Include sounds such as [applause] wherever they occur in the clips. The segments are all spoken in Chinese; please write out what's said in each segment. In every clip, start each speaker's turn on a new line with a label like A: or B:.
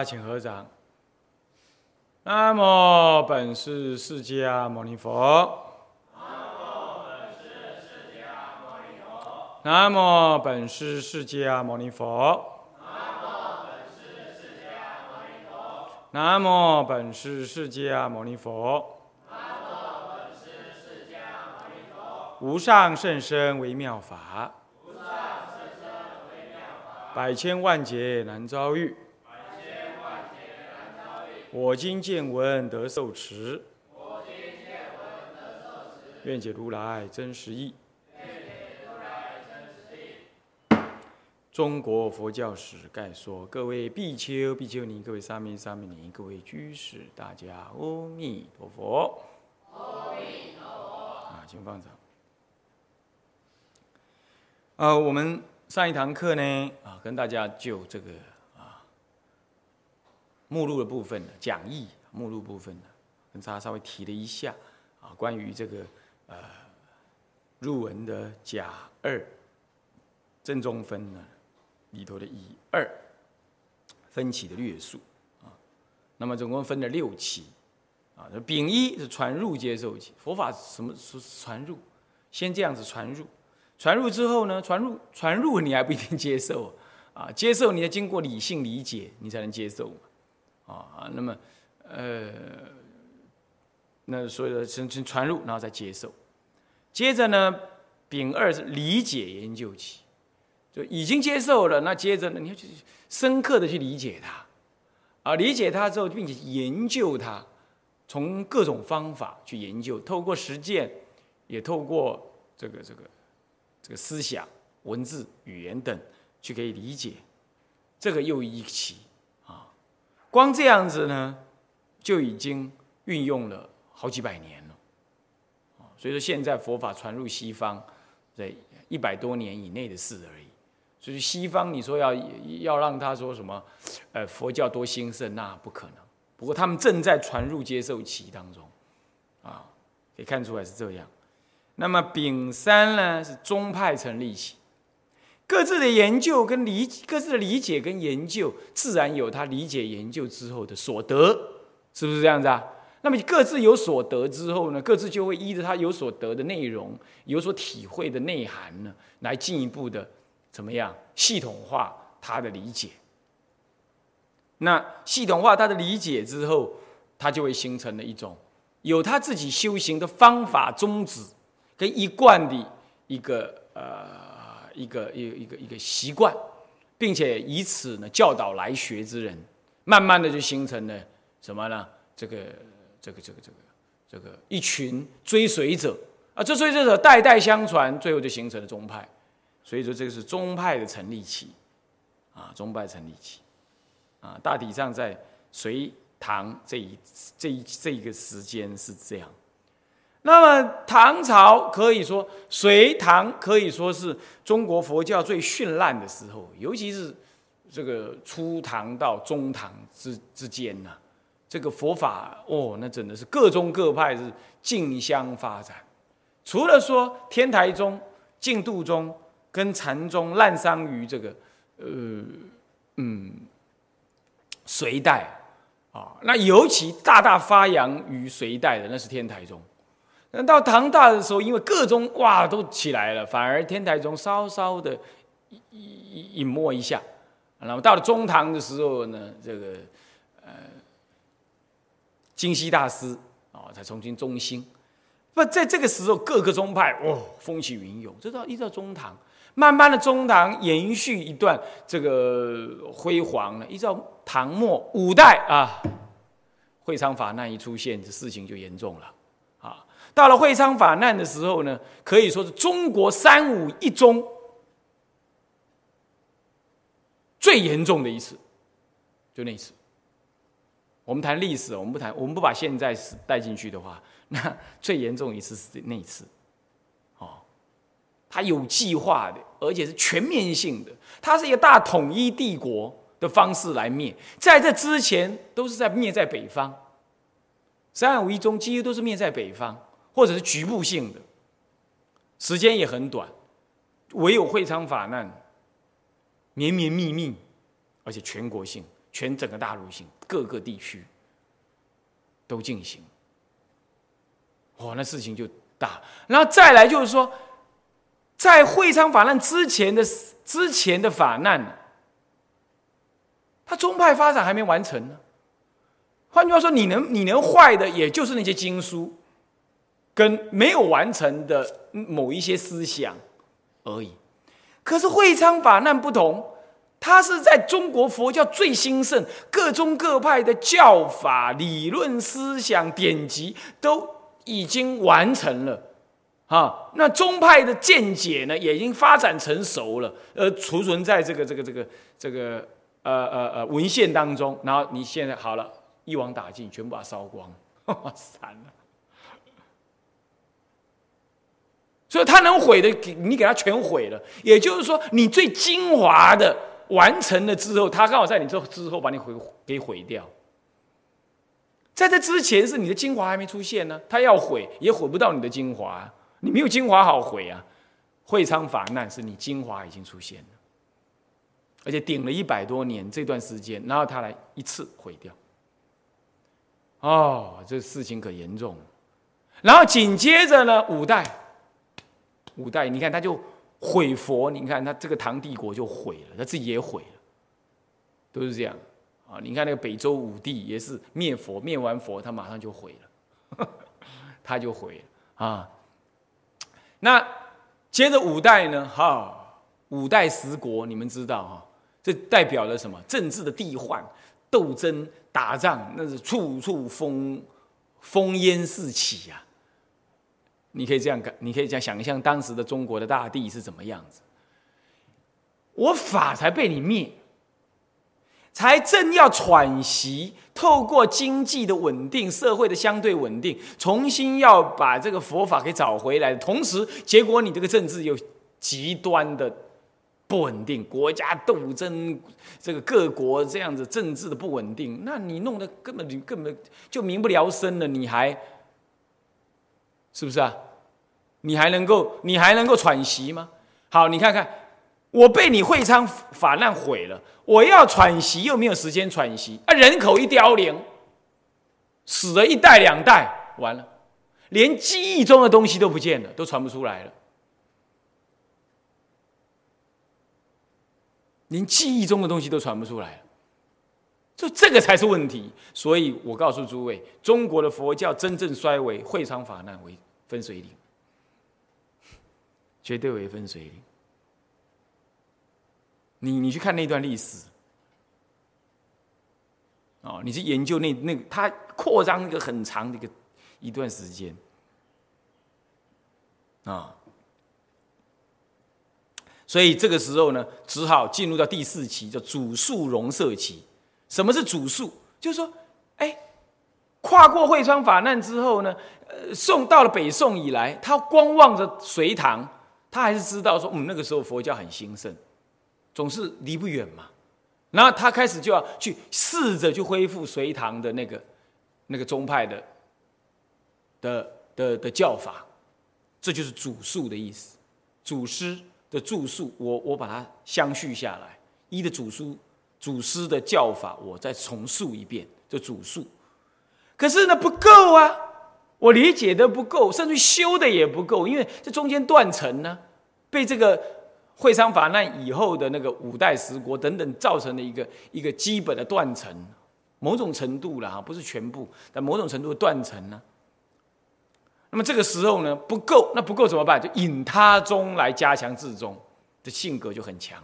A: 我们大家请合掌。南无本师释迦牟尼佛。南无本师释迦牟尼佛。南无本师释迦牟尼佛。无上甚深微妙法。百千万劫难遭遇。我今见闻得受持。愿解如来真实义。中国佛教史概说，各位比丘、比丘尼，各位沙弥、沙弥尼，各位居士，大家阿弥陀佛。阿弥陀佛。啊，请放掌。呃，我们上一堂课呢，啊，跟大家就这个目录的部分呢讲义目录部分呢，跟大家稍微提了一下啊，关于这个呃入文的甲二正中分呢。里头的乙二分歧的略述啊，那么总共分了六期啊。丙一是传入接受期，佛法什么是传入？先这样子传入，传入之后呢，传入传入你还不一定接受啊，接受你要经过理性理解，你才能接受嘛啊。那么呃，那所以说先先传入，然后再接受，接着呢，丙二是理解研究期。就已经接受了，那接着呢，你要去深刻的去理解它，啊，理解它之后，并且研究它，从各种方法去研究，透过实践，也透过这个这个这个思想、文字、语言等去可以理解，这个又一期，光这样子呢，就已经运用了好几百年了，所以说现在佛法传入西方，在一百多年以内的事而已。所以西方你说要要让他说什么，呃，佛教多兴盛，那不可能。不过他们正在传入接受期当中，啊，可以看出来是这样。那么丙三呢是宗派成立期，各自的研究跟理各自的理解跟研究，自然有他理解研究之后的所得，是不是这样子啊？那么各自有所得之后呢，各自就会依着他有所得的内容、有所体会的内涵呢，来进一步的。怎么样系统化他的理解？那系统化他的理解之后，他就会形成了一种有他自己修行的方法宗旨跟一贯的一个呃一个一一个一个习惯，并且以此呢教导来学之人，慢慢的就形成了什么呢？这个这个这个这个这个一群追随者啊，这追随者代代相传，最后就形成了宗派。所以说，这个是宗派的成立期，啊，宗派成立期，啊，大体上在隋唐这一这一这一个时间是这样。那么唐朝可以说，隋唐可以说是中国佛教最绚烂的时候，尤其是这个初唐到中唐之之间呢，这个佛法哦，那真的是各宗各派是竞相发展。除了说天台宗、净土宗。跟禅宗滥觞于这个，呃，嗯，隋代啊，那尤其大大发扬于隋代的，那是天台宗。那到唐大的时候，因为各宗哇都起来了，反而天台宗稍稍的隐隐没一下。那么到了中唐的时候呢，这个呃，金熙大师啊，才重新中兴。不在这个时候，各个宗派哇风起云涌，这到一直到中唐。慢慢的，中唐延续一段这个辉煌呢，依照唐末五代啊，会昌法难一出现，这事情就严重了。到了会昌法难的时候呢，可以说是中国三武一宗最严重的一次，就那一次。我们谈历史，我们不谈，我们不把现在是带进去的话，[laughs] 那最严重一次是那一次。哦它有计划的，而且是全面性的。它是一个大统一帝国的方式来灭，在这之前都是在灭在北方。三五一中几乎都是灭在北方，或者是局部性的，时间也很短。唯有会昌法难，绵绵密密，而且全国性，全整个大陆性各个地区都进行。哇，那事情就大。然后再来就是说，在会昌法难之前的之前的法难，他宗派发展还没完成呢。换句话说，你能你能坏的，也就是那些经书，跟没有完成的某一些思想而已。可是会昌法难不同，它是在中国佛教最兴盛，各宗各派的教法、理论、思想、典籍都已经完成了，啊，那宗派的见解呢，也已经发展成熟了，呃，储存在这个这个这个这个呃呃呃文献当中。然后你现在好了。一网打尽，全部把它烧光，[laughs] 散了。所以他能毁的，你给他全毁了。也就是说，你最精华的完成了之后，他刚好在你这之后把你毁给毁掉。在这之前，是你的精华还没出现呢，他要毁也毁不到你的精华，你没有精华好毁啊。会昌法难是你精华已经出现了，而且顶了一百多年这段时间，然后他来一次毁掉。哦，这事情可严重。然后紧接着呢，五代，五代，你看他就毁佛，你看他这个唐帝国就毁了，他自己也毁了，都是这样啊。你看那个北周武帝也是灭佛，灭完佛他马上就毁了，[laughs] 他就毁了啊。那接着五代呢，哈，五代十国，你们知道哈，这代表了什么？政治的地患。斗争打仗，那是处处烽烽烟四起呀！你可以这样看，你可以这样想象当时的中国的大地是怎么样子。我法才被你灭，才正要喘息，透过经济的稳定、社会的相对稳定，重新要把这个佛法给找回来。同时，结果你这个政治又极端的。不稳定，国家斗争，这个各国这样子政治的不稳定，那你弄得根本你根本就民不聊生了，你还是不是啊？你还能够你还能够喘息吗？好，你看看，我被你会昌法难毁了，我要喘息又没有时间喘息啊！人口一凋零，死了一代两代，完了，连记忆中的东西都不见了，都传不出来了。连记忆中的东西都传不出来了，就这个才是问题。所以我告诉诸位，中国的佛教真正衰微，会昌法难为分水岭，绝对为分水岭。你你去看那段历史，哦，你去研究那那它扩张一个很长的一个一段时间，啊。所以这个时候呢，只好进入到第四期，叫主树容色期。什么是主树？就是说，哎，跨过会昌法难之后呢，呃，宋到了北宋以来，他光望着隋唐，他还是知道说，嗯，那个时候佛教很兴盛，总是离不远嘛。然后他开始就要去试着去恢复隋唐的那个那个宗派的的的的教法，这就是主述的意思，祖师。的著述，我我把它相续下来，一的祖书、祖师的教法，我再重述一遍，就主述。可是呢，不够啊，我理解的不够，甚至修的也不够，因为这中间断层呢，被这个会昌法难以后的那个五代十国等等造成的一个一个基本的断层，某种程度了哈，不是全部，但某种程度断层呢。那么这个时候呢不够，那不够怎么办？就引他宗来加强自宗的性格就很强。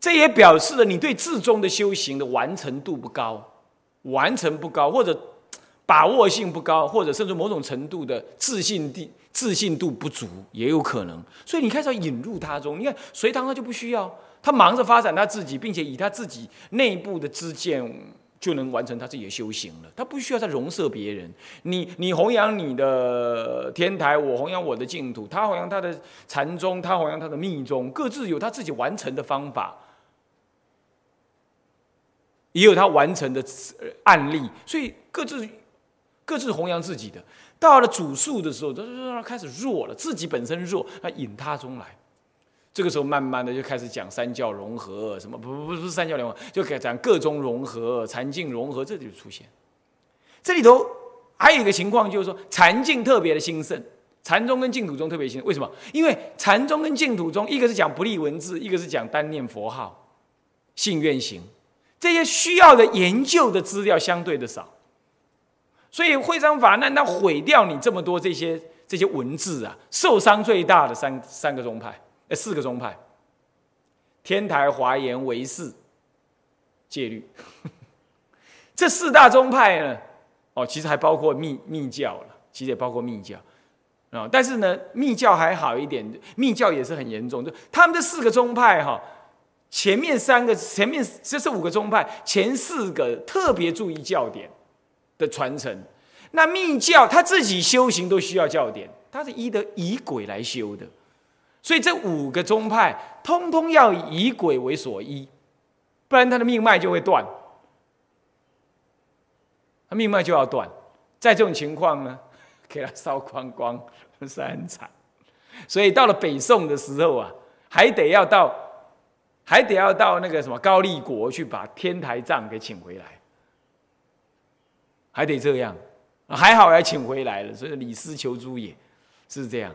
A: 这也表示了你对自宗的修行的完成度不高，完成不高，或者把握性不高，或者甚至某种程度的自信地自信度不足也有可能。所以你开始要引入他宗，你看隋唐他就不需要，他忙着发展他自己，并且以他自己内部的知见。就能完成他自己的修行了，他不需要再容摄别人。你你弘扬你的天台，我弘扬我的净土，他弘扬他的禅宗，他弘扬他的密宗，各自有他自己完成的方法，也有他完成的案例，所以各自各自弘扬自己的。到了主述的时候，他他开始弱了，自己本身弱，他引他中来。这个时候慢慢的就开始讲三教融合，什么不不不是三教融合，就开始讲各宗融合、禅净融合，这就出现。这里头还有一个情况，就是说禅净特别的兴盛，禅宗跟净土宗特别兴盛。为什么？因为禅宗跟净土宗，一个是讲不立文字，一个是讲单念佛号、信愿行，这些需要的研究的资料相对的少，所以会章法难，它毁掉你这么多这些这些文字啊，受伤最大的三三个宗派。呃，四个宗派，天台、华严、唯识、戒律，[laughs] 这四大宗派呢，哦，其实还包括密密教了，其实也包括密教啊。但是呢，密教还好一点，密教也是很严重。就他们这四个宗派哈，前面三个，前面这是五个宗派，前四个特别注意教典的传承。那密教他自己修行都需要教典，他是依的以鬼来修的。所以这五个宗派通通要以鬼为所依，不然他的命脉就会断，他命脉就要断。在这种情况呢，[laughs] 给他烧光光是很惨。所以到了北宋的时候啊，还得要到，还得要到那个什么高丽国去把天台藏给请回来，还得这样。还好还请回来了，所以李斯求诸也是这样。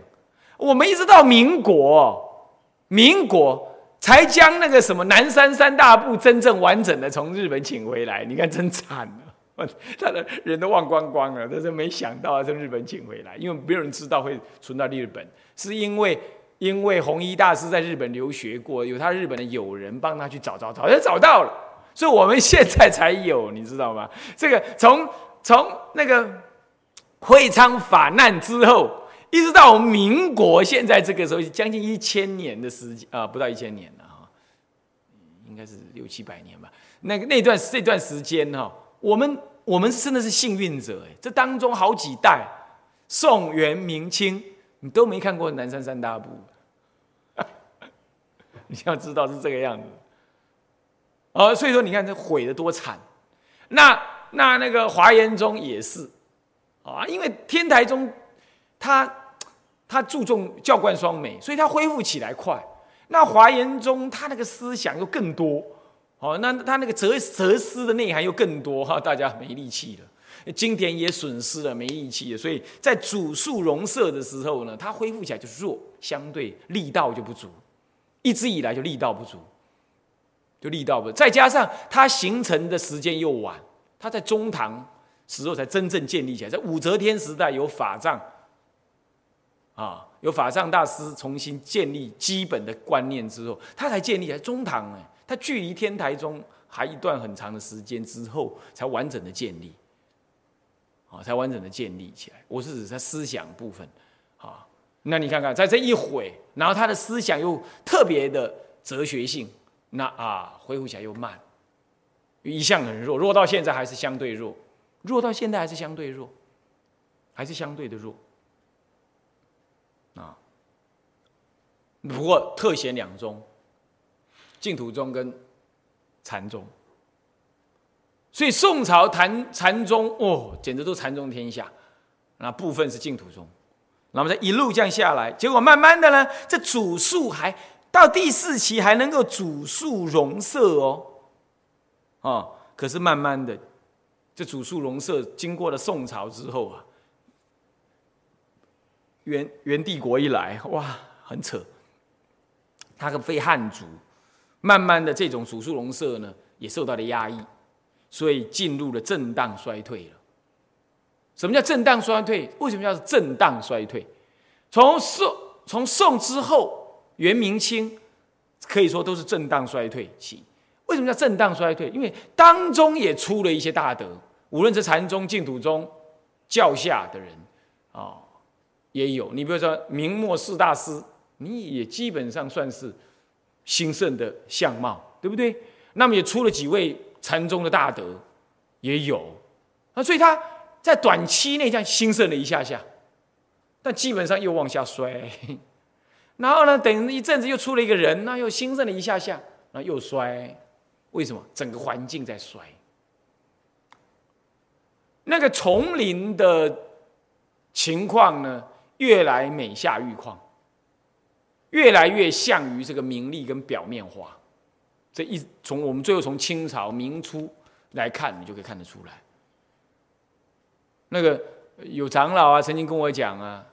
A: 我们一直到民国，民国才将那个什么南山三大部真正完整的从日本请回来。你看，真惨了，[laughs] 他的人都忘光光了。但是没想到从日本请回来，因为没有人知道会存到日本，是因为因为弘一大师在日本留学过，有他日本的友人帮他去找找找，就找到了，所以我们现在才有，你知道吗？这个从 [laughs] 从那个会昌法难之后。一直到民国现在这个时候，将近一千年的时间啊，不到一千年了哈，应该是六七百年吧。那个那段这段时间哈，我们我们真的是幸运者哎，这当中好几代，宋元明清，你都没看过南山三大部，[laughs] 你要知道是这个样子。啊，所以说你看这毁的多惨。那那那个华严宗也是啊，因为天台宗他。他注重教观双美，所以他恢复起来快。那华严宗他那个思想又更多，哦，那他那个哲哲思的内涵又更多哈，大家没力气了，经典也损失了，没力气。所以在主述融摄的时候呢，它恢复起来就弱，相对力道就不足，一直以来就力道不足，就力道不。再加上它形成的时间又晚，它在中唐时候才真正建立起来，在武则天时代有法藏。啊，有法藏大师重新建立基本的观念之后，他才建立起来。中唐哎，他距离天台宗还一段很长的时间之后，才完整的建立，啊，才完整的建立起来。我是指他思想部分，啊，那你看看，在这一毁，然后他的思想又特别的哲学性，那啊，恢复起来又慢，一向很弱，弱到现在还是相对弱，弱到现在还是相对弱，还是相对的弱。啊，不过特显两宗，净土宗跟禅宗，所以宋朝禅禅宗哦，简直都禅宗天下，那部分是净土宗，那么这一路这样下来，结果慢慢的呢，这主数还到第四期还能够主数融色哦，啊，可是慢慢的，这主数融色经过了宋朝之后啊。元元帝国一来，哇，很扯。他个非汉族，慢慢的这种主数融社呢，也受到了压抑，所以进入了震荡衰退了。什么叫震荡衰退？为什么叫震荡衰退？从宋从宋之后，元明清可以说都是震荡衰退期。为什么叫震荡衰退？因为当中也出了一些大德，无论是禅宗、净土宗教下的人啊。也有，你比如说明末四大师，你也基本上算是兴盛的相貌，对不对？那么也出了几位禅宗的大德，也有啊，所以他在短期内这样兴盛了一下下，但基本上又往下衰。[laughs] 然后呢，等一阵子又出了一个人，那又兴盛了一下下，然后又衰。为什么？整个环境在衰。那个丛林的情况呢？越来每下愈况，越来越像于这个名利跟表面化。这一从我们最后从清朝明初来看，你就可以看得出来。那个有长老啊，曾经跟我讲啊，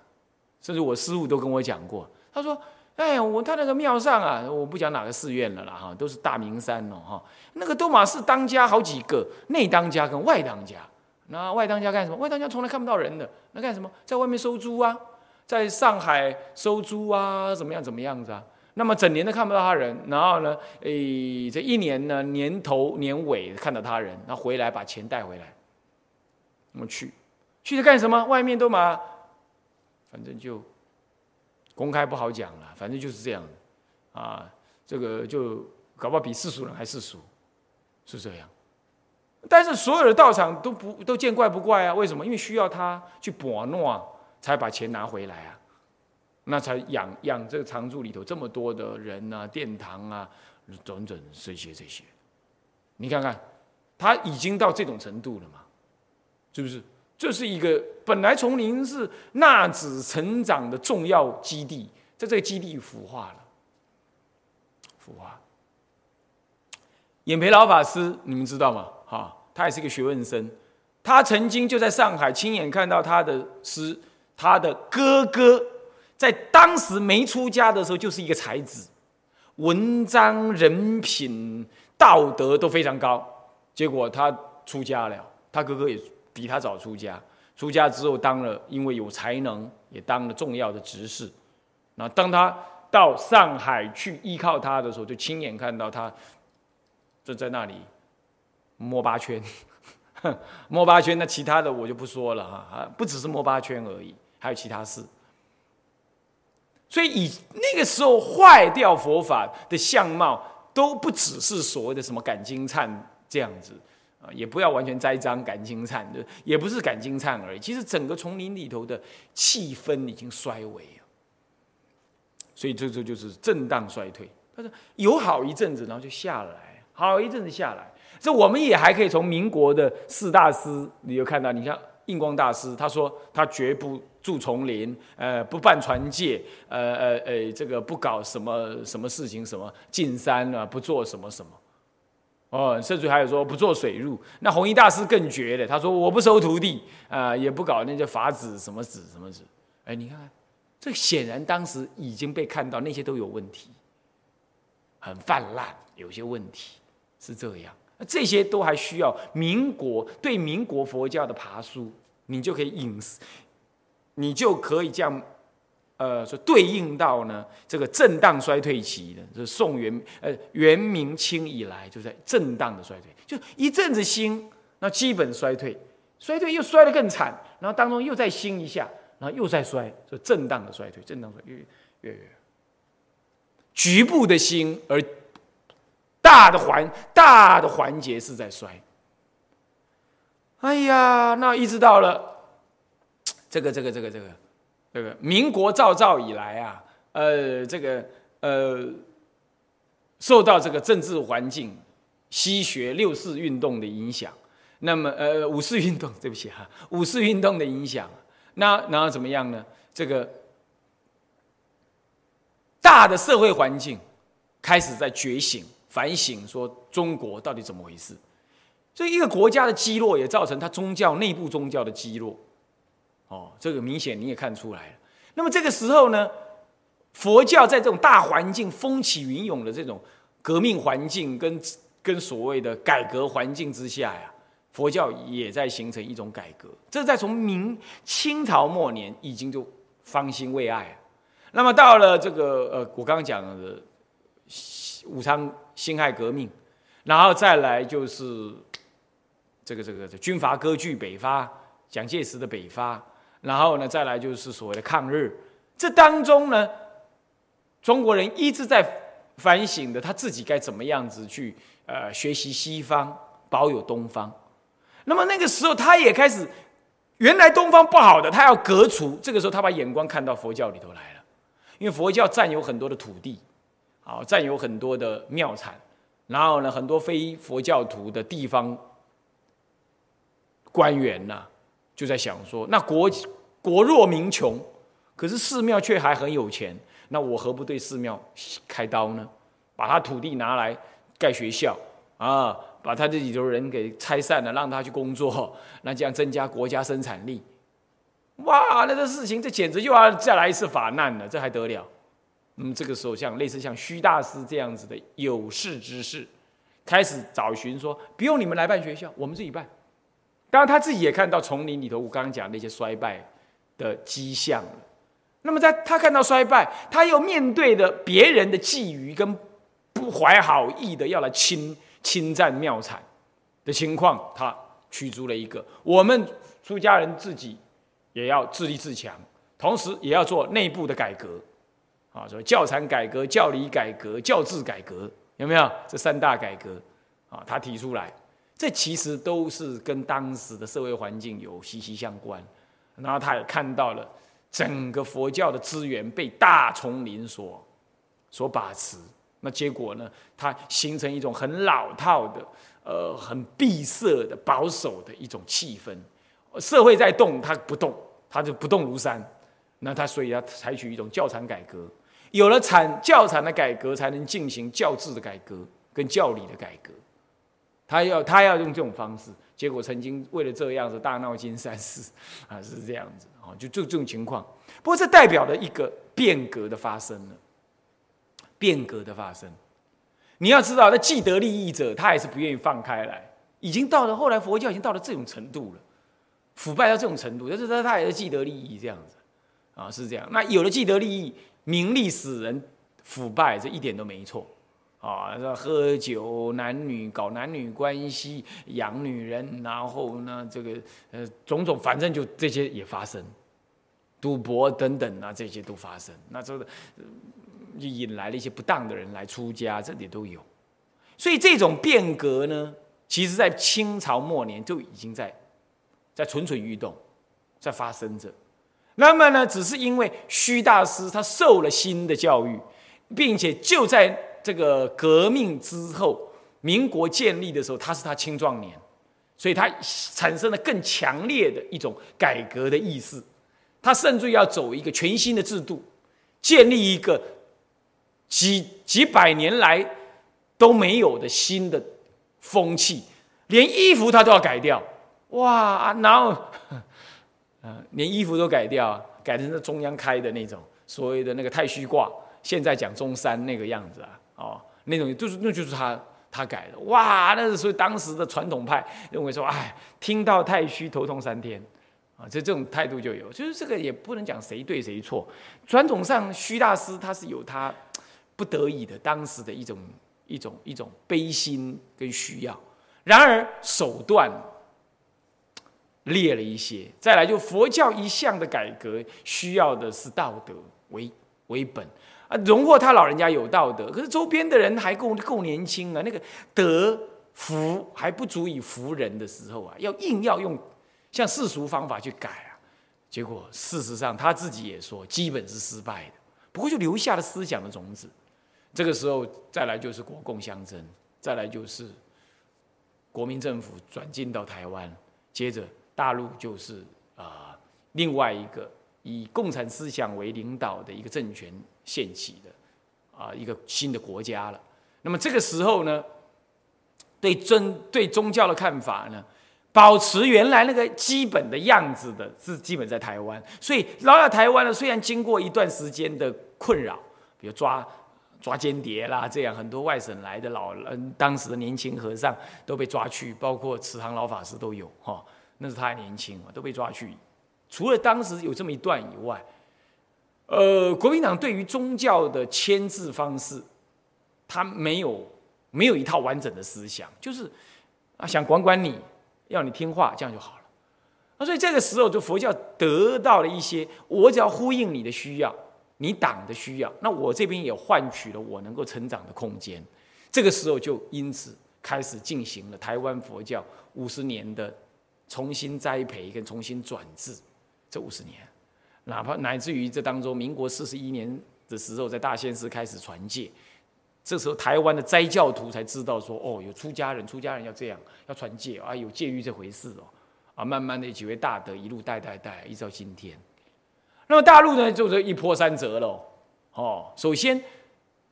A: 甚至我师傅都跟我讲过，他说：“哎，我他那个庙上啊，我不讲哪个寺院了啦，哈，都是大名山哦，哈，那个都马是当家好几个，内当家跟外当家。那外当家干什么？外当家从来看不到人的，那干什么？在外面收租啊，在上海收租啊，怎么样怎么样子啊？那么整年都看不到他人，然后呢，诶，这一年呢，年头年尾看到他人，然后回来把钱带回来，我去。”去是干什么？外面都嘛，反正就公开不好讲了。反正就是这样，啊，这个就搞不好比世俗人还世俗，是这样。但是所有的道场都不都见怪不怪啊？为什么？因为需要他去拨诺，才把钱拿回来啊，那才养养这个常住里头这么多的人啊，殿堂啊，等等这些这些。你看看，他已经到这种程度了嘛？是不是？这是一个本来丛林是纳子成长的重要基地，在这个基地腐化了，腐化。眼培老法师，你们知道吗？哈，他也是个学问生，他曾经就在上海亲眼看到他的师，他的哥哥在当时没出家的时候就是一个才子，文章、人品、道德都非常高，结果他出家了，他哥哥也。比他早出家，出家之后当了，因为有才能，也当了重要的执事。那当他到上海去依靠他的时候，就亲眼看到他就在那里摸八圈，[laughs] 摸八圈。那其他的我就不说了哈，不只是摸八圈而已，还有其他事。所以以那个时候坏掉佛法的相貌，都不只是所谓的什么感金灿这样子。啊，也不要完全栽赃感情灿，就也不是感情灿而已。其实整个丛林里头的气氛已经衰微了，所以这这就是震荡衰退。他说有好一阵子，然后就下来，好一阵子下来。这我们也还可以从民国的四大师你就看到，你像印光大师，他说他绝不住丛林，呃，不办传戒，呃呃呃，这个不搞什么什么事情，什么进山啊，不做什么什么。哦，甚至还有说不做水入，那弘一大师更绝了。他说我不收徒弟啊，也不搞那些法子什么子什么子。哎，你看看，这显然当时已经被看到那些都有问题，很泛滥，有些问题是这样。这些都还需要民国对民国佛教的爬书，你就可以引，你就可以这样。呃，说对应到呢，这个震荡衰退期的，是宋元呃元明清以来就在震荡的衰退，就一阵子兴，那基本衰退，衰退又衰得更惨，然后当中又再兴一下，然后又再衰，就震荡的衰退，震荡衰越越越局部的兴，而大的环大的环节是在衰。哎呀，那一直到了这个这个这个这个。这个民国造造以来啊，呃，这个呃，受到这个政治环境、西学六四运动的影响，那么呃，五四运动，对不起哈，[laughs] 五四运动的影响，那然后怎么样呢？这个大的社会环境开始在觉醒、反省，说中国到底怎么回事？所以一个国家的积弱，也造成它宗教内部宗教的积弱。哦，这个明显你也看出来了。那么这个时候呢，佛教在这种大环境风起云涌的这种革命环境跟跟所谓的改革环境之下呀，佛教也在形成一种改革。这在从明清朝末年已经就方兴未艾。那么到了这个呃，我刚刚讲的武昌辛亥革命，然后再来就是这个这个军阀割据北伐，蒋介石的北伐。然后呢，再来就是所谓的抗日，这当中呢，中国人一直在反省的，他自己该怎么样子去呃学习西方，保有东方。那么那个时候，他也开始，原来东方不好的，他要革除。这个时候，他把眼光看到佛教里头来了，因为佛教占有很多的土地，好，占有很多的庙产，然后呢，很多非佛教徒的地方官员呐。就在想说，那国国弱民穷，可是寺庙却还很有钱。那我何不对寺庙开刀呢？把他土地拿来盖学校啊，把他这里头人给拆散了，让他去工作，那这样增加国家生产力。哇，那这事情这简直又要再来一次法难了，这还得了？嗯，这个时候像类似像虚大师这样子的有识之士，开始找寻说，不用你们来办学校，我们自己办。当然他自己也看到丛林里头我刚刚讲那些衰败的迹象了。那么在他看到衰败，他又面对的别人的觊觎跟不怀好意的要来侵侵占庙产的情况，他驱逐了一个。我们出家人自己也要自立自强，同时也要做内部的改革，啊，所以教产改革、教理改革、教制改革，有没有这三大改革？啊，他提出来，这其实都是跟当时的社会环境有息息相关。然后他也看到了。整个佛教的资源被大丛林所所把持，那结果呢？它形成一种很老套的、呃，很闭塞的、保守的一种气氛。社会在动，它不动，它就不动如山。那它所以要采取一种教产改革，有了产教产的改革，才能进行教制的改革跟教理的改革。他要他要用这种方式，结果曾经为了这样子大闹金山寺 [laughs] 啊，是这样子啊，就就这种情况。不过这代表了一个变革的发生了，变革的发生。你要知道，那既得利益者他也是不愿意放开来，已经到了后来佛教已经到了这种程度了，腐败到这种程度，就是说他也是既得利益这样子啊，是这样。那有了既得利益，名利使人腐败，这一点都没错。啊，喝酒、男女搞男女关系、养女人，然后呢，这个呃种种，反正就这些也发生，赌博等等啊，这些都发生。那这个就引来了一些不当的人来出家，这里都有。所以这种变革呢，其实在清朝末年就已经在在蠢蠢欲动，在发生着。那么呢，只是因为虚大师他受了新的教育，并且就在。这个革命之后，民国建立的时候，他是他青壮年，所以他产生了更强烈的一种改革的意识。他甚至要走一个全新的制度，建立一个几几百年来都没有的新的风气，连衣服他都要改掉。哇，然后，嗯，[laughs] 连衣服都改掉，改成是中央开的那种所谓的那个太虚挂，现在讲中山那个样子啊。哦，那种就是那就是他他改的。哇，那是所以当时的传统派认为说，哎，听到太虚头痛三天，啊，这这种态度就有，就是这个也不能讲谁对谁错，传统上虚大师他是有他不得已的当时的一种一种一种悲心跟需要，然而手段劣了一些，再来就佛教一向的改革需要的是道德为为本。啊，荣获他老人家有道德，可是周边的人还够够年轻啊，那个德福还不足以服人的时候啊，要硬要用像世俗方法去改啊，结果事实上他自己也说，基本是失败的。不过就留下了思想的种子。这个时候再来就是国共相争，再来就是国民政府转进到台湾，接着大陆就是啊另外一个以共产思想为领导的一个政权。现起的啊，一个新的国家了。那么这个时候呢，对宗对宗教的看法呢，保持原来那个基本的样子的，是基本在台湾。所以老在台湾呢，虽然经过一段时间的困扰，比如抓抓间谍啦，这样很多外省来的老人，当时的年轻和尚都被抓去，包括慈航老法师都有哈，那是他还年轻嘛，都被抓去。除了当时有这么一段以外。呃，国民党对于宗教的牵制方式，他没有没有一套完整的思想，就是啊，想管管你，要你听话，这样就好了。那所以这个时候，就佛教得到了一些，我只要呼应你的需要，你党的需要，那我这边也换取了我能够成长的空间。这个时候就因此开始进行了台湾佛教五十年的重新栽培跟重新转制，这五十年。哪怕乃至于这当中，民国四十一年的时候，在大仙寺开始传戒，这时候台湾的斋教徒才知道说，哦，有出家人，出家人要这样，要传戒啊，有戒律这回事哦，啊，慢慢的几位大德一路带带带，一直到今天。那么大陆呢，就是一波三折喽，哦，首先，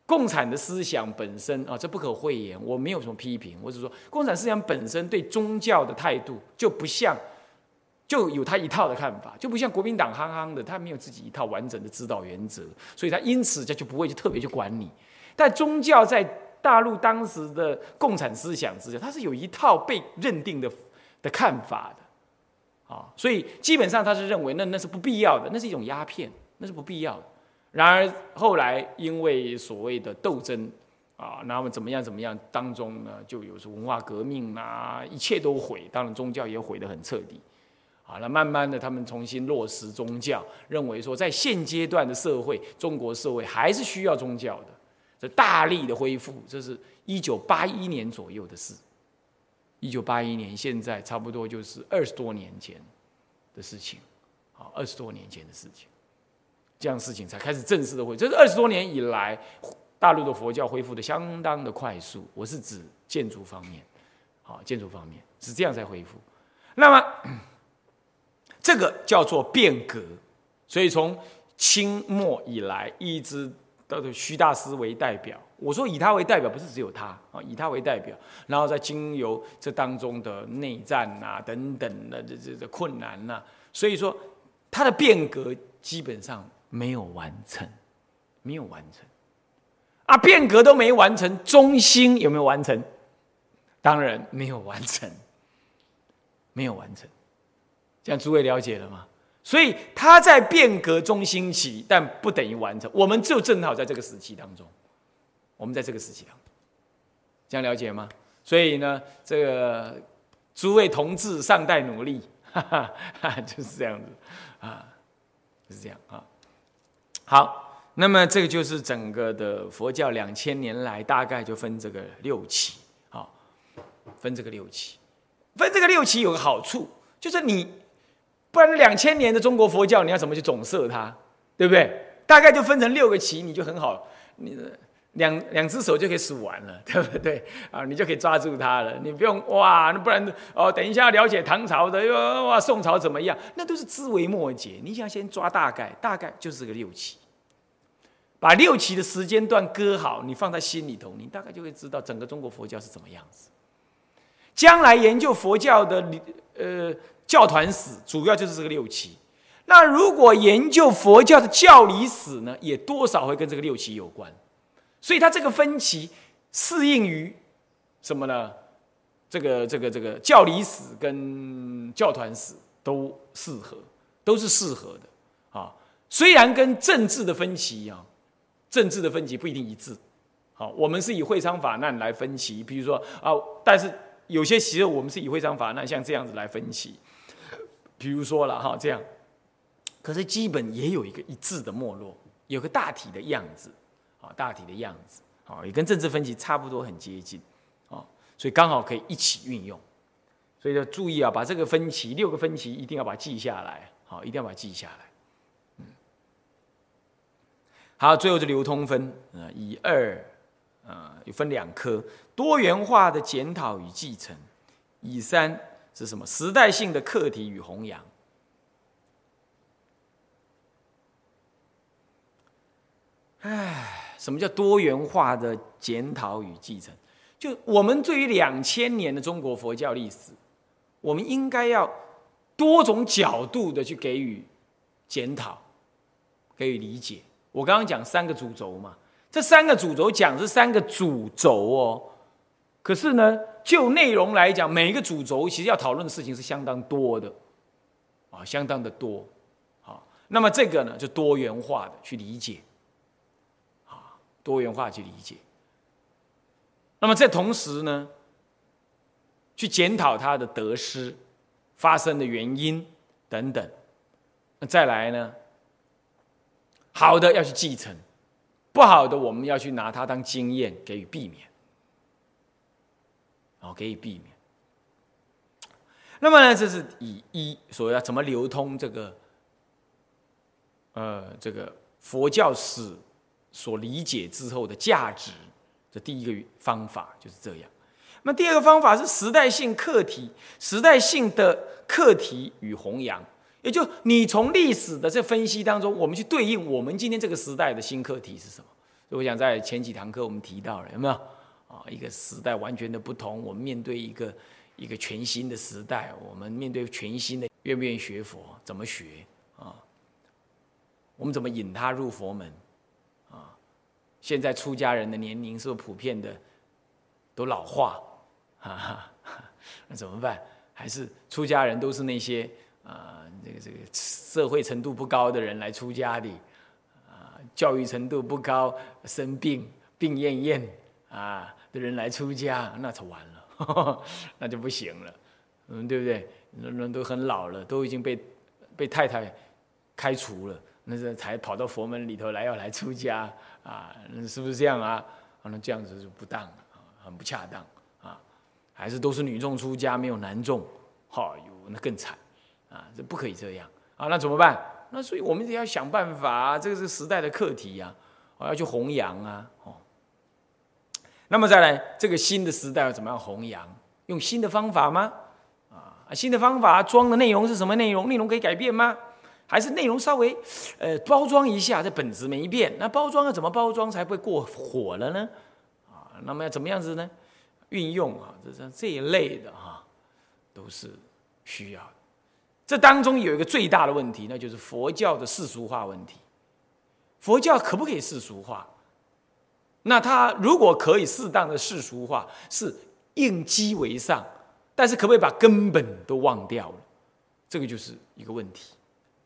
A: 共产的思想本身啊，这不可讳言，我没有什么批评，我只是说，共产思想本身对宗教的态度就不像，就有他一套的看法，就不像国民党憨憨的，他没有自己一套完整的指导原则，所以他因此他就不会去特别去管你。但宗教在大陆当时的共产思想之下，它是有一套被认定的的看法的，啊，所以基本上他是认为那那是不必要的，那是一种鸦片，那是不必要的。然而后来因为所谓的斗争啊，那么怎么样怎么样当中呢，就有是文化革命啊，一切都毁，当然宗教也毁得很彻底。啊，那慢慢的他们重新落实宗教，认为说在现阶段的社会，中国社会还是需要宗教的，这大力的恢复，这是一九八一年左右的事。一九八一年，现在差不多就是二十多年前的事情，好，二十多年前的事情。这样事情才开始正式的恢复。这是二十多年以来，大陆的佛教恢复的相当的快速。我是指建筑方面，好，建筑方面是这样才恢复。那么，这个叫做变革。所以从清末以来，一直到徐大师为代表。我说以他为代表，不是只有他啊，以他为代表，然后再经由这当中的内战啊等等的这这这困难呐，所以说他的变革基本上。没有完成，没有完成，啊，变革都没完成，中兴有没有完成？当然没有完成，没有完成，这样诸位了解了吗？所以他在变革中兴起，但不等于完成。我们就正好在这个时期当中，我们在这个时期当中，这样了解吗？所以呢，这个诸位同志尚待努力，哈哈，就是这样子啊，就是这样啊。好，那么这个就是整个的佛教两千年来大概就分这个六期，好，分这个六期，分这个六期有个好处，就是你不然两千年的中国佛教你要怎么去总摄它，对不对？大概就分成六个期，你就很好，你两两只手就可以数完了，[laughs] 对不对？啊，你就可以抓住它了，你不用哇，那不然哦，等一下了解唐朝的，又哇宋朝怎么样，那都是枝微末节，你想先抓大概，大概就是个六期。把六期的时间段割好，你放在心里头，你大概就会知道整个中国佛教是怎么样子。将来研究佛教的呃教团史，主要就是这个六期。那如果研究佛教的教理史呢，也多少会跟这个六期有关。所以它这个分歧适应于什么呢？这个这个这个教理史跟教团史都适合，都是适合的啊。虽然跟政治的分歧啊。政治的分歧不一定一致，好，我们是以会昌法难来分歧，比如说啊，但是有些时候我们是以会昌法难像这样子来分歧，比如说了哈这样，可是基本也有一个一致的没落，有个大体的样子，啊，大体的样子，啊，也跟政治分歧差不多很接近，啊，所以刚好可以一起运用，所以要注意啊，把这个分歧六个分歧一定要把它记下来，好，一定要把它记下来。嗯。好，最后是流通分，呃，以二，呃，有分两科，多元化的检讨与继承；以三是什么？时代性的课题与弘扬。唉，什么叫多元化的检讨与继承？就我们对于两千年的中国佛教历史，我们应该要多种角度的去给予检讨，给予理解。我刚刚讲三个主轴嘛，这三个主轴讲是三个主轴哦，可是呢，就内容来讲，每一个主轴其实要讨论的事情是相当多的，啊，相当的多，好，那么这个呢，就多元化的去理解，啊，多元化去理解，那么在同时呢，去检讨它的得失、发生的原因等等，那再来呢？好的要去继承，不好的我们要去拿它当经验给予避免，哦，给予避免。那么呢，这是以一所要怎么流通这个，呃，这个佛教史所理解之后的价值，这第一个方法就是这样。那第二个方法是时代性课题，时代性的课题与弘扬。也就你从历史的这分析当中，我们去对应我们今天这个时代的新课题是什么？所以我想在前几堂课我们提到了，有没有啊？一个时代完全的不同，我们面对一个一个全新的时代，我们面对全新的，愿不愿意学佛？怎么学啊？我们怎么引他入佛门？啊？现在出家人的年龄是不是普遍的都老化？啊，那怎么办？还是出家人都是那些啊，这个这个社会程度不高的人来出家的，啊，教育程度不高、生病病恹恹啊的人来出家，那就完了，[laughs] 那就不行了，嗯，对不对？人都很老了，都已经被被太太开除了，那是才跑到佛门里头来要来出家啊，是不是这样啊？那这样子就不当啊，很不恰当啊。还是都是女众出家，没有男众，哈哟，那更惨啊！这不可以这样啊！那怎么办？那所以我们也要想办法，这个是时代的课题呀，我要去弘扬啊！哦，那么再来，这个新的时代要怎么样弘扬？用新的方法吗？啊，新的方法装的内容是什么内容？内容可以改变吗？还是内容稍微呃包装一下，这本质没变？那包装要怎么包装才不会过火了呢？啊，那么要怎么样子呢？运用啊，这这这一类的哈，都是需要。这当中有一个最大的问题，那就是佛教的世俗化问题。佛教可不可以世俗化？那他如果可以适当的世俗化，是应机为上，但是可不可以把根本都忘掉了？这个就是一个问题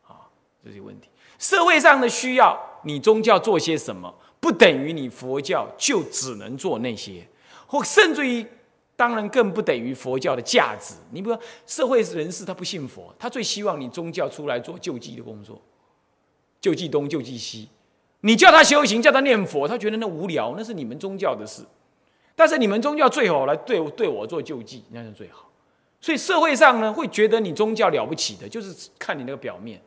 A: 啊，这是一个问题。社会上的需要，你宗教做些什么，不等于你佛教就只能做那些。或甚至于，当然更不等于佛教的价值。你比如说，社会人士他不信佛，他最希望你宗教出来做救济的工作，救济东救济西。你叫他修行，叫他念佛，他觉得那无聊，那是你们宗教的事。但是你们宗教最好来对对我做救济，那是最好。所以社会上呢，会觉得你宗教了不起的，就是看你那个表面。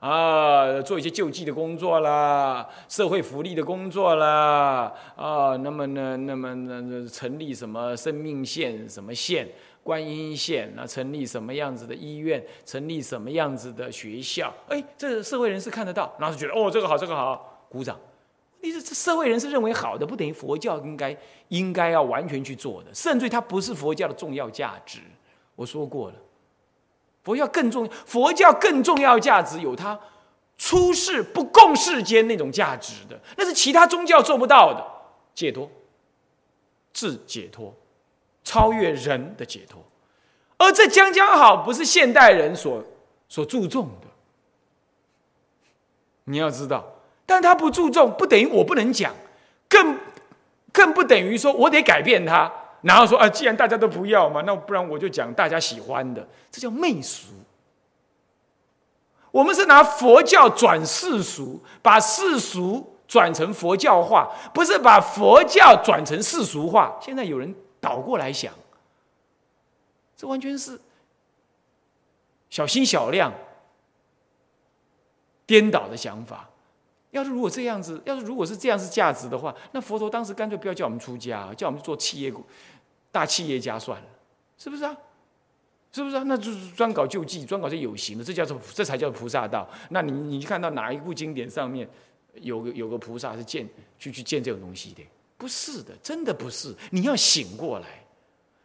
A: 啊，做一些救济的工作啦，社会福利的工作啦，啊，那么呢，那么呢，成立什么生命线、什么线、观音线，那成立什么样子的医院，成立什么样子的学校？哎，这社会人士看得到，然后就觉得哦，这个好，这个好，鼓掌。你这社会人士认为好的，不等于佛教应该应该要完全去做的，甚至它不是佛教的重要价值。我说过了。佛教更重，佛教更重要价值有它出世不共世间那种价值的，那是其他宗教做不到的解脱、自解脱、超越人的解脱，而这将将好不是现代人所所注重的。你要知道，但他不注重，不等于我不能讲，更更不等于说我得改变他。然后说啊，既然大家都不要嘛，那不然我就讲大家喜欢的，这叫媚俗。我们是拿佛教转世俗，把世俗转成佛教化，不是把佛教转成世俗化。现在有人倒过来想，这完全是小心小量、颠倒的想法。要是如果这样子，要是如果是这样是价值的话，那佛陀当时干脆不要叫我们出家，叫我们做企业大企业家算了，是不是啊？是不是啊？那就是专搞救济，专搞这有形的，这叫做这才叫菩萨道。那你你看到哪一部经典上面有个有个菩萨是见去去见这种东西的？不是的，真的不是。你要醒过来，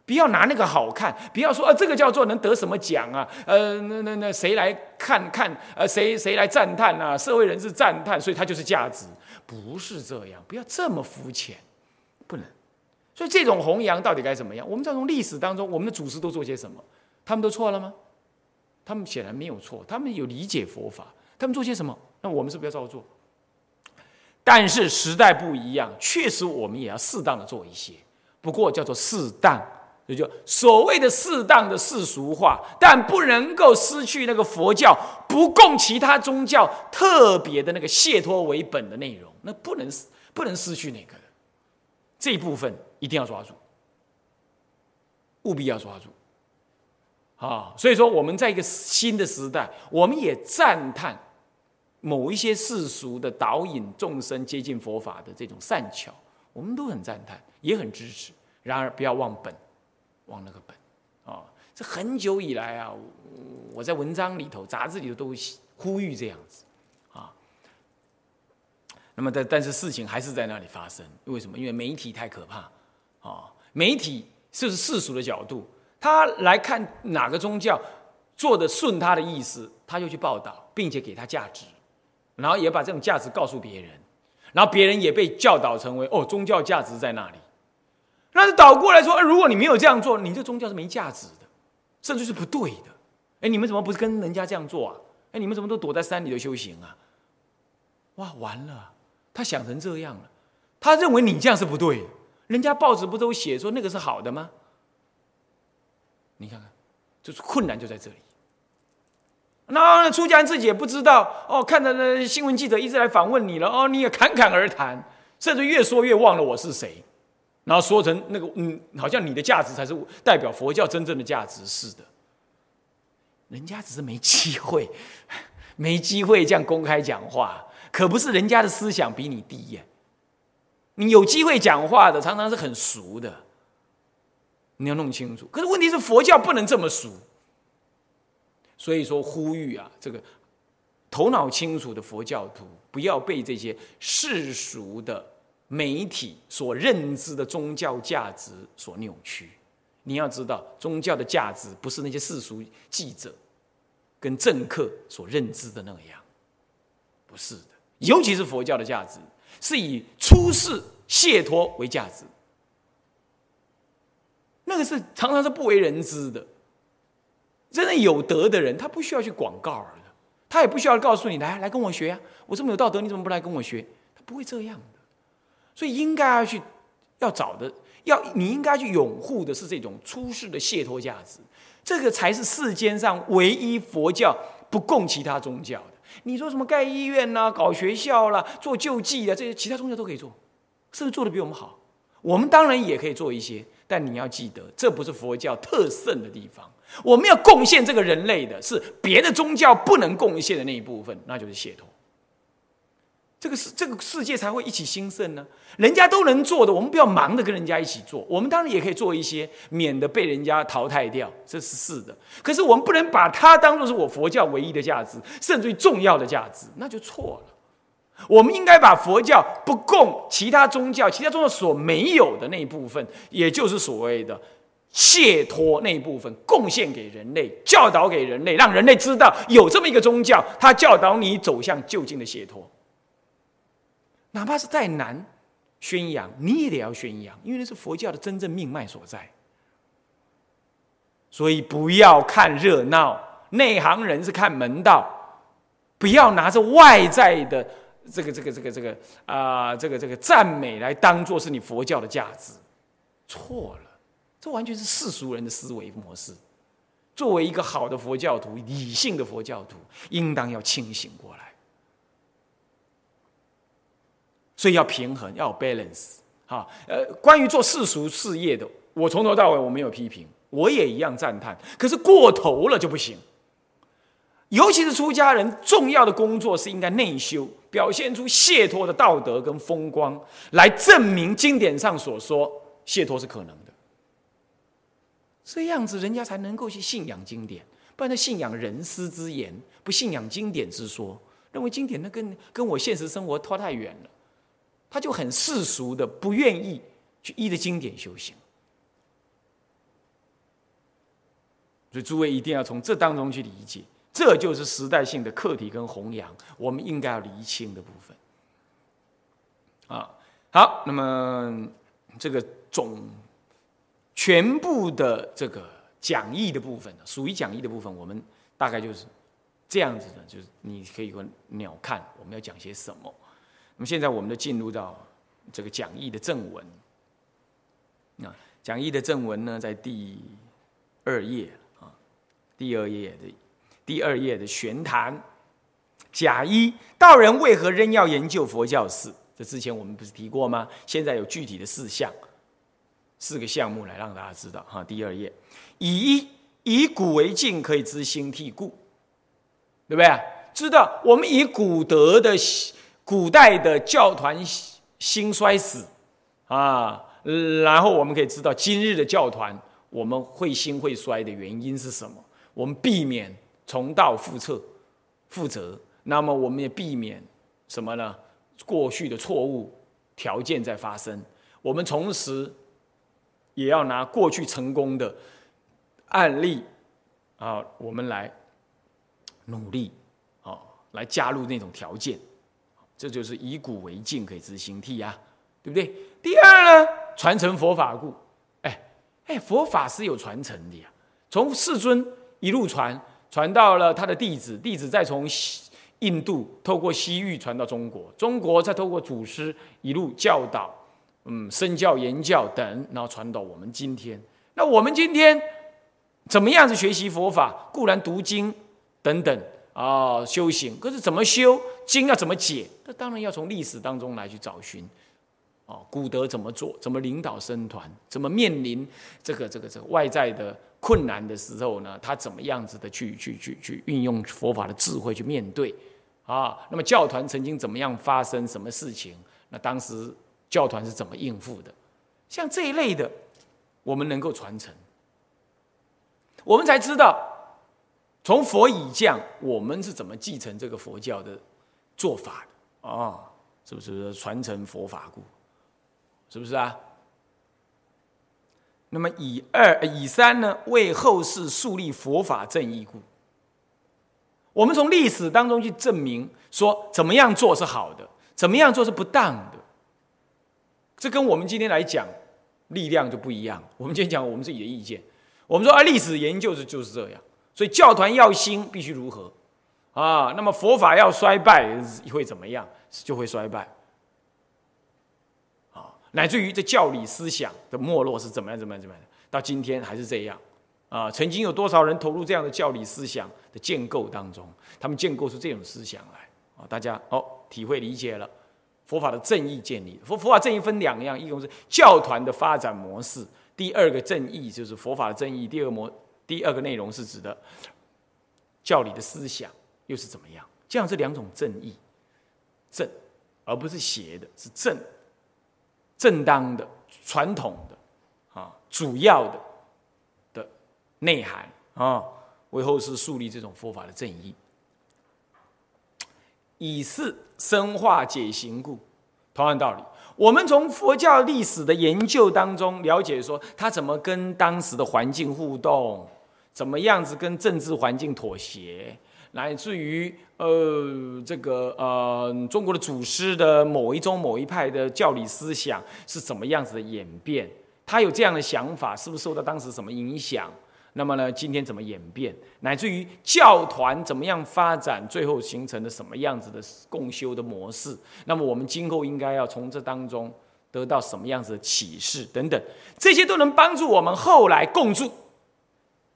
A: 不要拿那个好看，不要说啊，这个叫做能得什么奖啊？呃，那那那谁来看看？呃，谁谁来赞叹啊？社会人士赞叹，所以它就是价值，不是这样。不要这么肤浅，不能。所以这种弘扬到底该怎么样？我们在从历史当中，我们的祖师都做些什么？他们都错了吗？他们显然没有错，他们有理解佛法，他们做些什么？那我们是不要照做。但是时代不一样，确实我们也要适当的做一些，不过叫做适当，也就所谓的适当的世俗化，但不能够失去那个佛教不共其他宗教特别的那个解脱为本的内容，那不能不能失去那个这一部分。一定要抓住，务必要抓住，啊！所以说，我们在一个新的时代，我们也赞叹某一些世俗的导引众生接近佛法的这种善巧，我们都很赞叹，也很支持。然而，不要忘本，忘那个本啊！这很久以来啊，我在文章里头、杂志里头都呼吁这样子啊。那么，但但是事情还是在那里发生，为什么？因为媒体太可怕啊！媒体就是世俗的角度，他来看哪个宗教做的顺他的意思，他就去报道，并且给他价值，然后也把这种价值告诉别人，然后别人也被教导成为哦，宗教价值在那里。那是倒过来说，如果你没有这样做，你这宗教是没价值的，甚至是不对的。哎，你们怎么不是跟人家这样做啊？哎，你们怎么都躲在山里头修行啊？哇，完了！他想成这样了，他认为你这样是不对。人家报纸不都写说那个是好的吗？你看看，就是困难就在这里。那出家人自己也不知道哦，看着那新闻记者一直来访问你了哦，你也侃侃而谈，甚至越说越忘了我是谁，然后说成那个嗯，好像你的价值才是代表佛教真正的价值似的。人家只是没机会，[laughs] 没机会这样公开讲话。可不是人家的思想比你低呀，你有机会讲话的常常是很熟的，你要弄清楚。可是问题是佛教不能这么熟，所以说呼吁啊，这个头脑清楚的佛教徒不要被这些世俗的媒体所认知的宗教价值所扭曲。你要知道，宗教的价值不是那些世俗记者跟政客所认知的那样，不是的。尤其是佛教的价值，是以出世解脱为价值。那个是常常是不为人知的。真正有德的人，他不需要去广告的，他也不需要告诉你来来跟我学啊！我这么有道德，你怎么不来跟我学？他不会这样。所以应该要去要找的，要你应该去拥护的是这种出世的解脱价值，这个才是世间上唯一佛教不供其他宗教的。你说什么盖医院呐、搞学校啦、做救济啊，这些其他宗教都可以做，甚至做的比我们好。我们当然也可以做一些，但你要记得，这不是佛教特胜的地方。我们要贡献这个人类的是别的宗教不能贡献的那一部分，那就是解脱。这个世这个世界才会一起兴盛呢。人家都能做的，我们不要忙的跟人家一起做。我们当然也可以做一些，免得被人家淘汰掉，这是是的。可是我们不能把它当做是我佛教唯一的价值，甚至于重要的价值，那就错了。我们应该把佛教不供其他宗教，其他宗教所没有的那一部分，也就是所谓的解脱那一部分，贡献给人类，教导给人类，让人类知道有这么一个宗教，它教导你走向就近的解脱。哪怕是再难宣扬，你也得要宣扬，因为那是佛教的真正命脉所在。所以不要看热闹，内行人是看门道，不要拿着外在的这个、这个、这个、这个啊，这个、这个赞美来当做是你佛教的价值，错了，这完全是世俗人的思维模式。作为一个好的佛教徒，理性的佛教徒，应当要清醒过来。所以要平衡，要有 balance，哈，呃，关于做世俗事业的，我从头到尾我没有批评，我也一样赞叹。可是过头了就不行，尤其是出家人，重要的工作是应该内修，表现出解脱的道德跟风光，来证明经典上所说解脱是可能的。这样子人家才能够去信仰经典，不然他信仰人师之言，不信仰经典之说，认为经典那跟跟我现实生活拖太远了。他就很世俗的，不愿意去依着经典修行，所以诸位一定要从这当中去理解，这就是时代性的课题跟弘扬，我们应该要厘清的部分。啊，好，那么这个总全部的这个讲义的部分，属于讲义的部分，我们大概就是这样子的，就是你可以鸟看我们要讲些什么。那么现在我们就进入到这个讲义的正文。啊，讲义的正文呢，在第二页啊，第二页的第二页的玄谈。甲一道人为何仍要研究佛教史？这之前我们不是提过吗？现在有具体的四项，四个项目来让大家知道哈。第二页，以一以古为镜，可以知兴替故，对不对？知道我们以古德的。古代的教团兴衰史啊，然后我们可以知道今日的教团我们会兴会衰的原因是什么？我们避免重蹈覆辙、负责，那么我们也避免什么呢？过去的错误条件在发生，我们同时也要拿过去成功的案例啊，我们来努力啊，来加入那种条件，这就是以古为镜，可以知兴替呀，对不对？第二呢，传承佛法故，哎哎，佛法是有传承的呀，从世尊一路传，传到了他的弟子，弟子再从西印度透过西域传到中国，中国再透过祖师一路教导，嗯，身教言教等，然后传到我们今天。那我们今天怎么样子学习佛法？固然读经等等啊，修行。可是怎么修经要怎么解？那当然要从历史当中来去找寻。哦，古德怎么做？怎么领导僧团？怎么面临这个这个这个外在的困难的时候呢？他怎么样子的去去去去运用佛法的智慧去面对？啊，那么教团曾经怎么样发生什么事情？那当时教团是怎么应付的？像这一类的，我们能够传承，我们才知道从佛以降，我们是怎么继承这个佛教的做法的？啊，是不是传承佛法故？是不是啊？那么以二以三呢？为后世树立佛法正义故。我们从历史当中去证明，说怎么样做是好的，怎么样做是不当的。这跟我们今天来讲力量就不一样。我们今天讲我们自己的意见，我们说啊，历史研究是就是这样。所以教团要兴必须如何啊？那么佛法要衰败会怎么样？就会衰败。啊乃至于这教理思想的没落是怎么样？怎么样？怎么样？到今天还是这样啊！曾经有多少人投入这样的教理思想的建构当中？他们建构出这种思想来啊！大家哦，体会理解了佛法的正义建立。佛佛法正义分两样，一种是教团的发展模式，第二个正义就是佛法的正义。第二个模，第二个内容是指的教理的思想又是怎么样？这样是两种正义，正而不是邪的，是正。正当的、传统的、啊，主要的的内涵啊，为后世树立这种佛法的正义，以是深化解行故。同样道理，我们从佛教历史的研究当中了解，说他怎么跟当时的环境互动，怎么样子跟政治环境妥协。乃至于呃这个呃中国的祖师的某一宗某一派的教理思想是怎么样子的演变？他有这样的想法，是不是受到当时什么影响？那么呢，今天怎么演变？乃至于教团怎么样发展，最后形成了什么样子的共修的模式？那么我们今后应该要从这当中得到什么样子的启示？等等，这些都能帮助我们后来共住。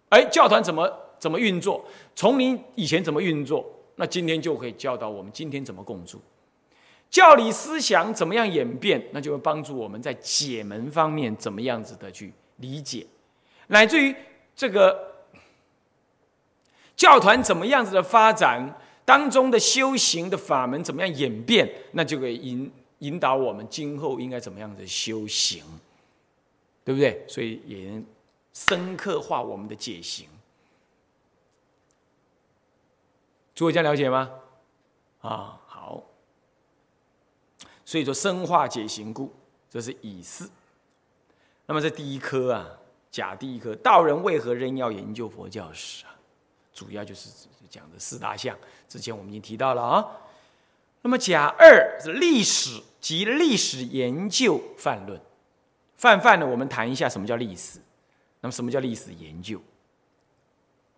A: 哎，教团怎么？怎么运作？从你以前怎么运作，那今天就可以教导我们今天怎么共住。教理思想怎么样演变，那就会帮助我们在解门方面怎么样子的去理解，乃至于这个教团怎么样子的发展当中的修行的法门怎么样演变，那就会引引导我们今后应该怎么样子修行，对不对？所以也深刻化我们的解行。诸位这样了解吗？啊，好。所以说生化解行故，这是以四。那么这第一科啊，甲第一科，道人为何仍要研究佛教史啊？主要就是讲的四大项，之前我们已经提到了啊。那么甲二是历史及历史研究范论。泛泛的，我们谈一下什么叫历史。那么什么叫历史研究？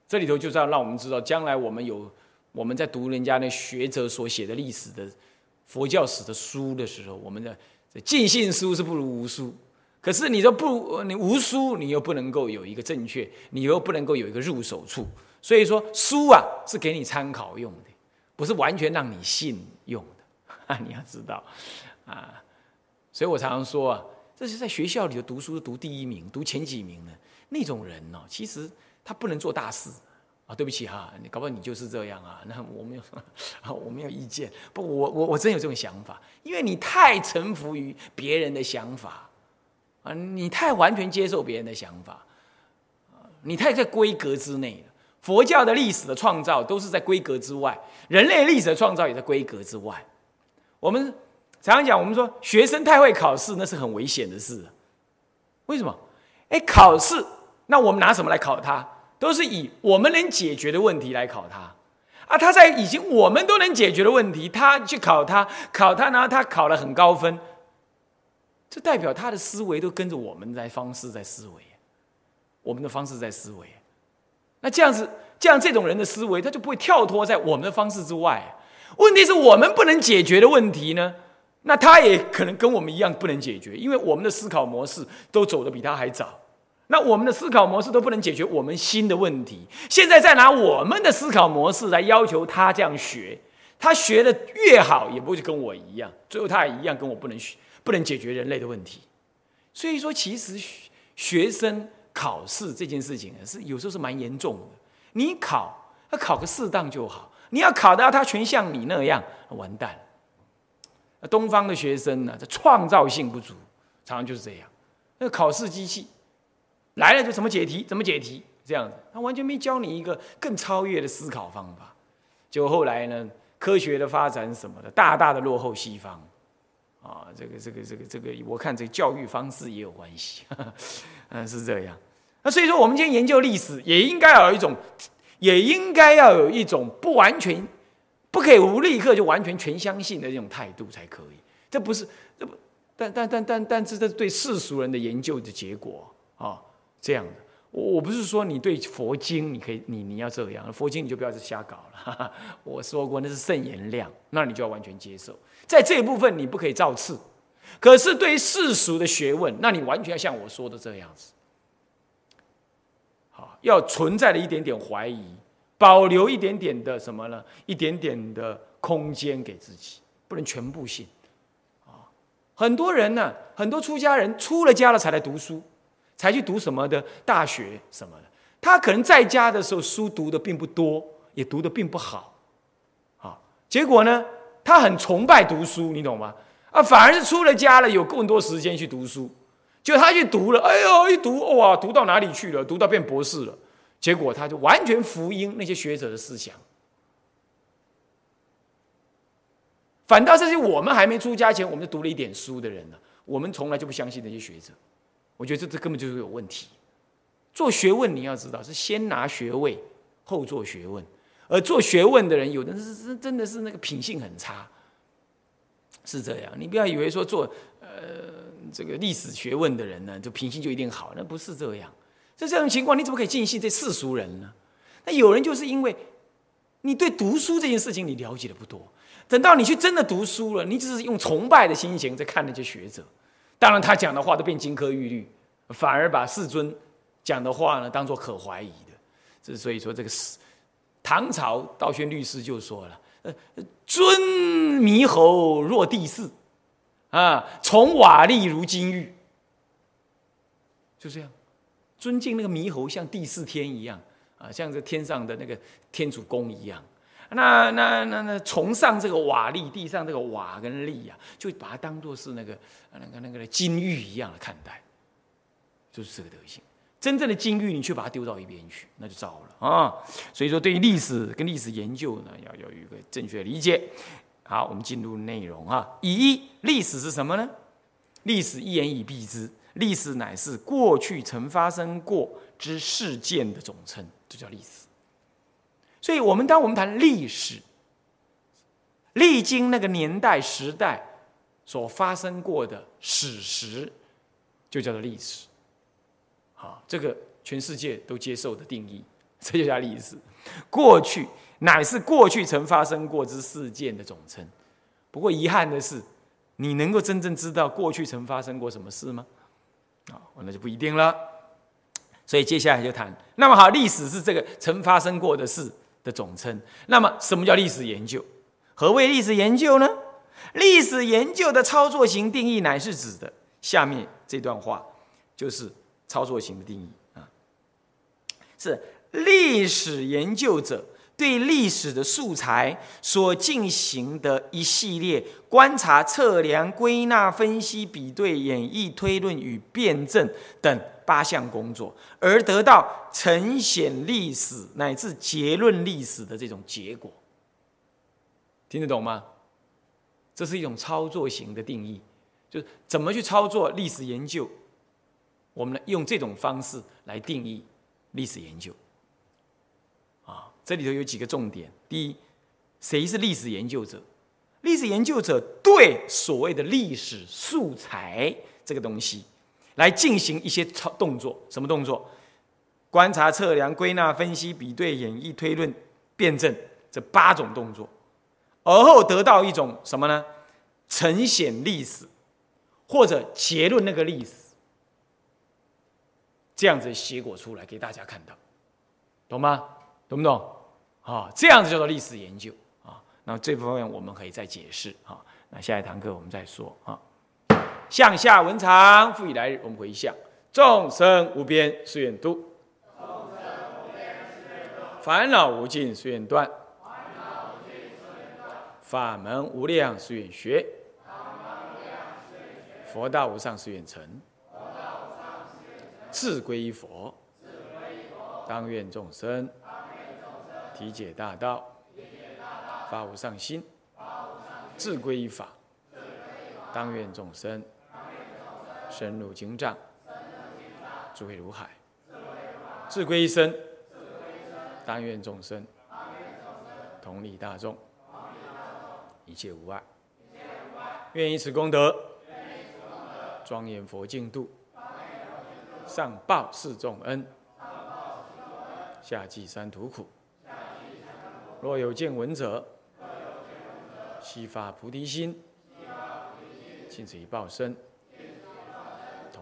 A: 这里头就是要让我们知道，将来我们有。我们在读人家那学者所写的历史的佛教史的书的时候，我们的尽信书是不如无书。可是你说不，你无书，你又不能够有一个正确，你又不能够有一个入手处。所以说，书啊是给你参考用的，不是完全让你信用的。[laughs] 你要知道啊，所以我常常说啊，这是在学校里的读书读第一名、读前几名的那种人呢，其实他不能做大事。啊对不起哈，你搞不好你就是这样啊？那我没有，[laughs] 我没有意见。不，我我我真有这种想法，因为你太臣服于别人的想法啊，你太完全接受别人的想法你太在规格之内了。佛教的历史的创造都是在规格之外，人类历史的创造也在规格之外。我们常常讲，我们说学生太会考试，那是很危险的事。为什么？哎，考试，那我们拿什么来考他？都是以我们能解决的问题来考他。啊，他在已经我们都能解决的问题，他去考他，考他，然后他考了很高分，这代表他的思维都跟着我们在方式在思维，我们的方式在思维。那这样子，这样这种人的思维，他就不会跳脱在我们的方式之外。问题是我们不能解决的问题呢？那他也可能跟我们一样不能解决，因为我们的思考模式都走得比他还早。那我们的思考模式都不能解决我们新的问题。现在再拿我们的思考模式来要求他这样学，他学的越好，也不会跟我一样，最后他也一样跟我不能学，不能解决人类的问题。所以说，其实学生。考试这件事情是有时候是蛮严重的。你考，要考个适当就好。你要考到他全像你那样，完蛋。那东方的学生呢，这创造性不足，常常就是这样。那考试机器来了就怎么解题，怎么解题，这样子，他完全没教你一个更超越的思考方法。就后来呢，科学的发展什么的，大大的落后西方。啊，这个这个这个这个，我看这个教育方式也有关系，嗯，[laughs] 是这样。那所以说，我们今天研究历史，也应该有一种，也应该要有一种不完全，不可以无立刻就完全全相信的这种态度才可以。这不是，这不，但但但但但是，这是对世俗人的研究的结果啊，这样的。我我不是说你对佛经，你可以，你你要这样，佛经你就不要再瞎搞了。哈哈我说过那是圣言量，那你就要完全接受。在这一部分你不可以造次，可是对于世俗的学问，那你完全要像我说的这样子，好，要存在了一点点怀疑，保留一点点的什么呢？一点点的空间给自己，不能全部信。啊，很多人呢，很多出家人出了家了才来读书。才去读什么的大学什么的，他可能在家的时候书读的并不多，也读的并不好，啊，结果呢，他很崇拜读书，你懂吗？啊，反而是出了家了，有更多时间去读书，就他去读了，哎呦，一读哇，读到哪里去了？读到变博士了，结果他就完全福音那些学者的思想，反倒这些我们还没出家前，我们就读了一点书的人呢，我们从来就不相信那些学者。我觉得这这根本就是有问题。做学问你要知道是先拿学位后做学问，而做学问的人有的是真真的是那个品性很差，是这样。你不要以为说做呃这个历史学问的人呢，就品性就一定好，那不是这样。在这种情况，你怎么可以尽信这世俗人呢？那有人就是因为你对读书这件事情你了解的不多，等到你去真的读书了，你只是用崇拜的心情在看那些学者。当然，他讲的话都变金科玉律，反而把世尊讲的话呢当做可怀疑的。这所以说，这个是唐朝道宣律师就说了：“呃，尊猕猴若帝释，啊，从瓦砾如金玉。”就这样，尊敬那个猕猴像第四天一样啊，像这天上的那个天主公一样。那那那那崇尚这个瓦砾，地上这个瓦跟砾呀，就把它当做是那个那个那个金玉一样的看待，就是这个德行。真正的金玉，你却把它丢到一边去，那就糟了啊！所以说，对于历史跟历史研究呢，要要有一个正确的理解。好，我们进入内容啊。一，历史是什么呢？历史一言以蔽之，历史乃是过去曾发生过之事件的总称，这叫历史。所以，我们当我们谈历史，历经那个年代时代所发生过的史实，就叫做历史。好，这个全世界都接受的定义，[laughs] 这就叫历史。过去乃是过去曾发生过之事件的总称。不过，遗憾的是，你能够真正知道过去曾发生过什么事吗？啊，那就不一定了。所以，接下来就谈。那么好，历史是这个曾发生过的事。的总称。那么，什么叫历史研究？何谓历史研究呢？历史研究的操作型定义乃是指的下面这段话，就是操作型的定义啊。是历史研究者对历史的素材所进行的一系列观察、测量、归纳、分析、比对、演绎、推论与辩证等八项工作，而得到呈现历史乃至结论历史的这种结果。听得懂吗？这是一种操作型的定义，就是怎么去操作历史研究。我们用这种方式来定义历史研究。啊，这里头有几个重点：第一，谁是历史研究者？历史研究者对所谓的历史素材这个东西来进行一些操动作，什么动作？观察、测量、归纳、分析、比对、演绎、推论、辩证这八种动作。而后得到一种什么呢？呈现历史，或者结论那个历史，这样子结果出来给大家看到，懂吗？懂不懂？啊，这样子叫做历史研究啊。那这部分我们可以再解释啊。那下一堂课我们再说啊。向下文长，复以来日，我们回向众生无边誓愿度，烦恼无尽誓愿断。法门无量誓愿学，佛道无上誓愿成。自归依佛，当愿众生体解大道，发无上心。自归依法，当愿众生深入经藏，智慧如海。智归一身，但愿众生同理大众。一切无碍，愿以此功德，庄严佛净土，上报四重恩，下济三途苦。若有见闻者，悉发菩提心，尽此一报身，